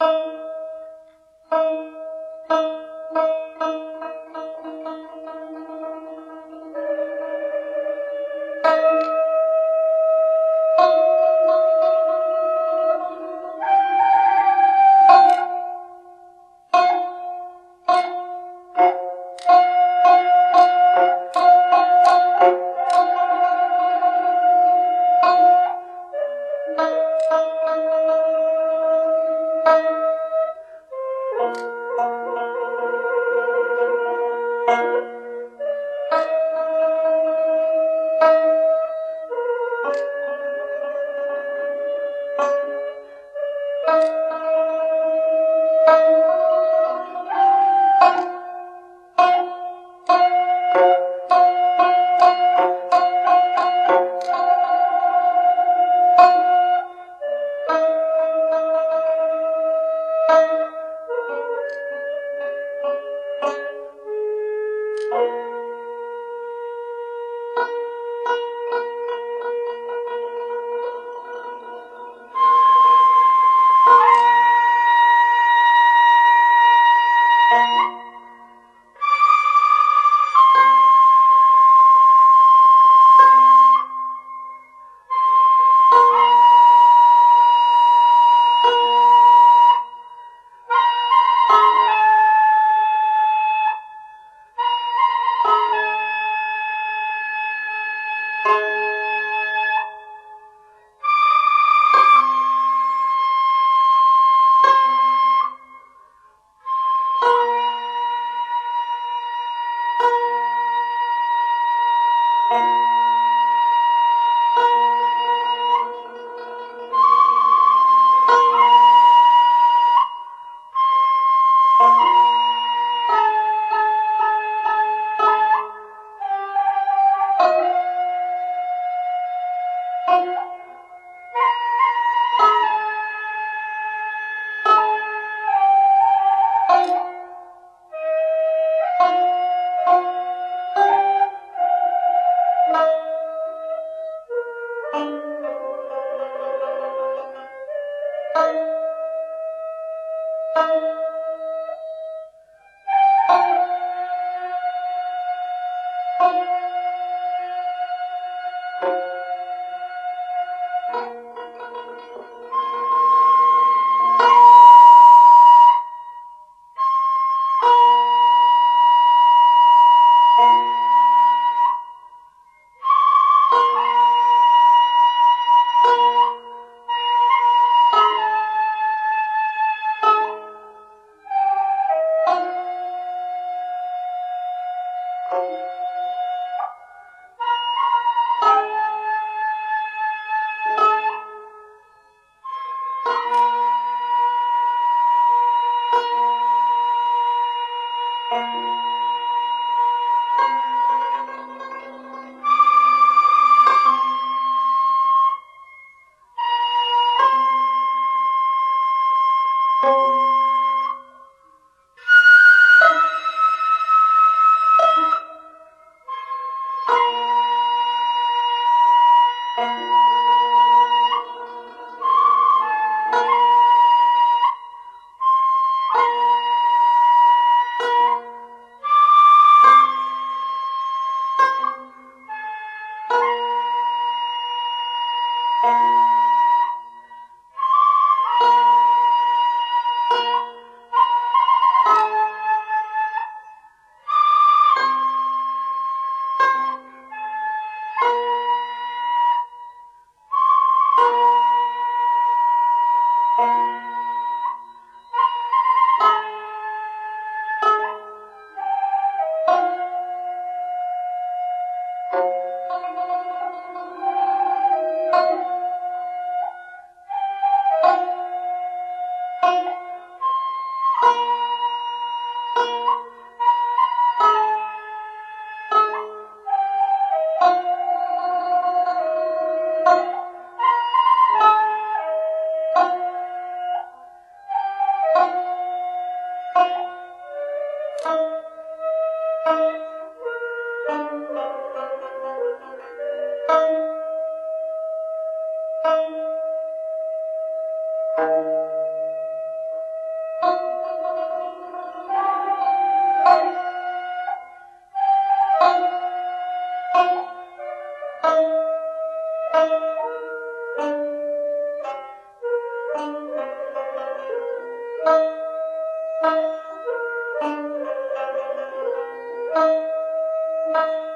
Oh. Bye.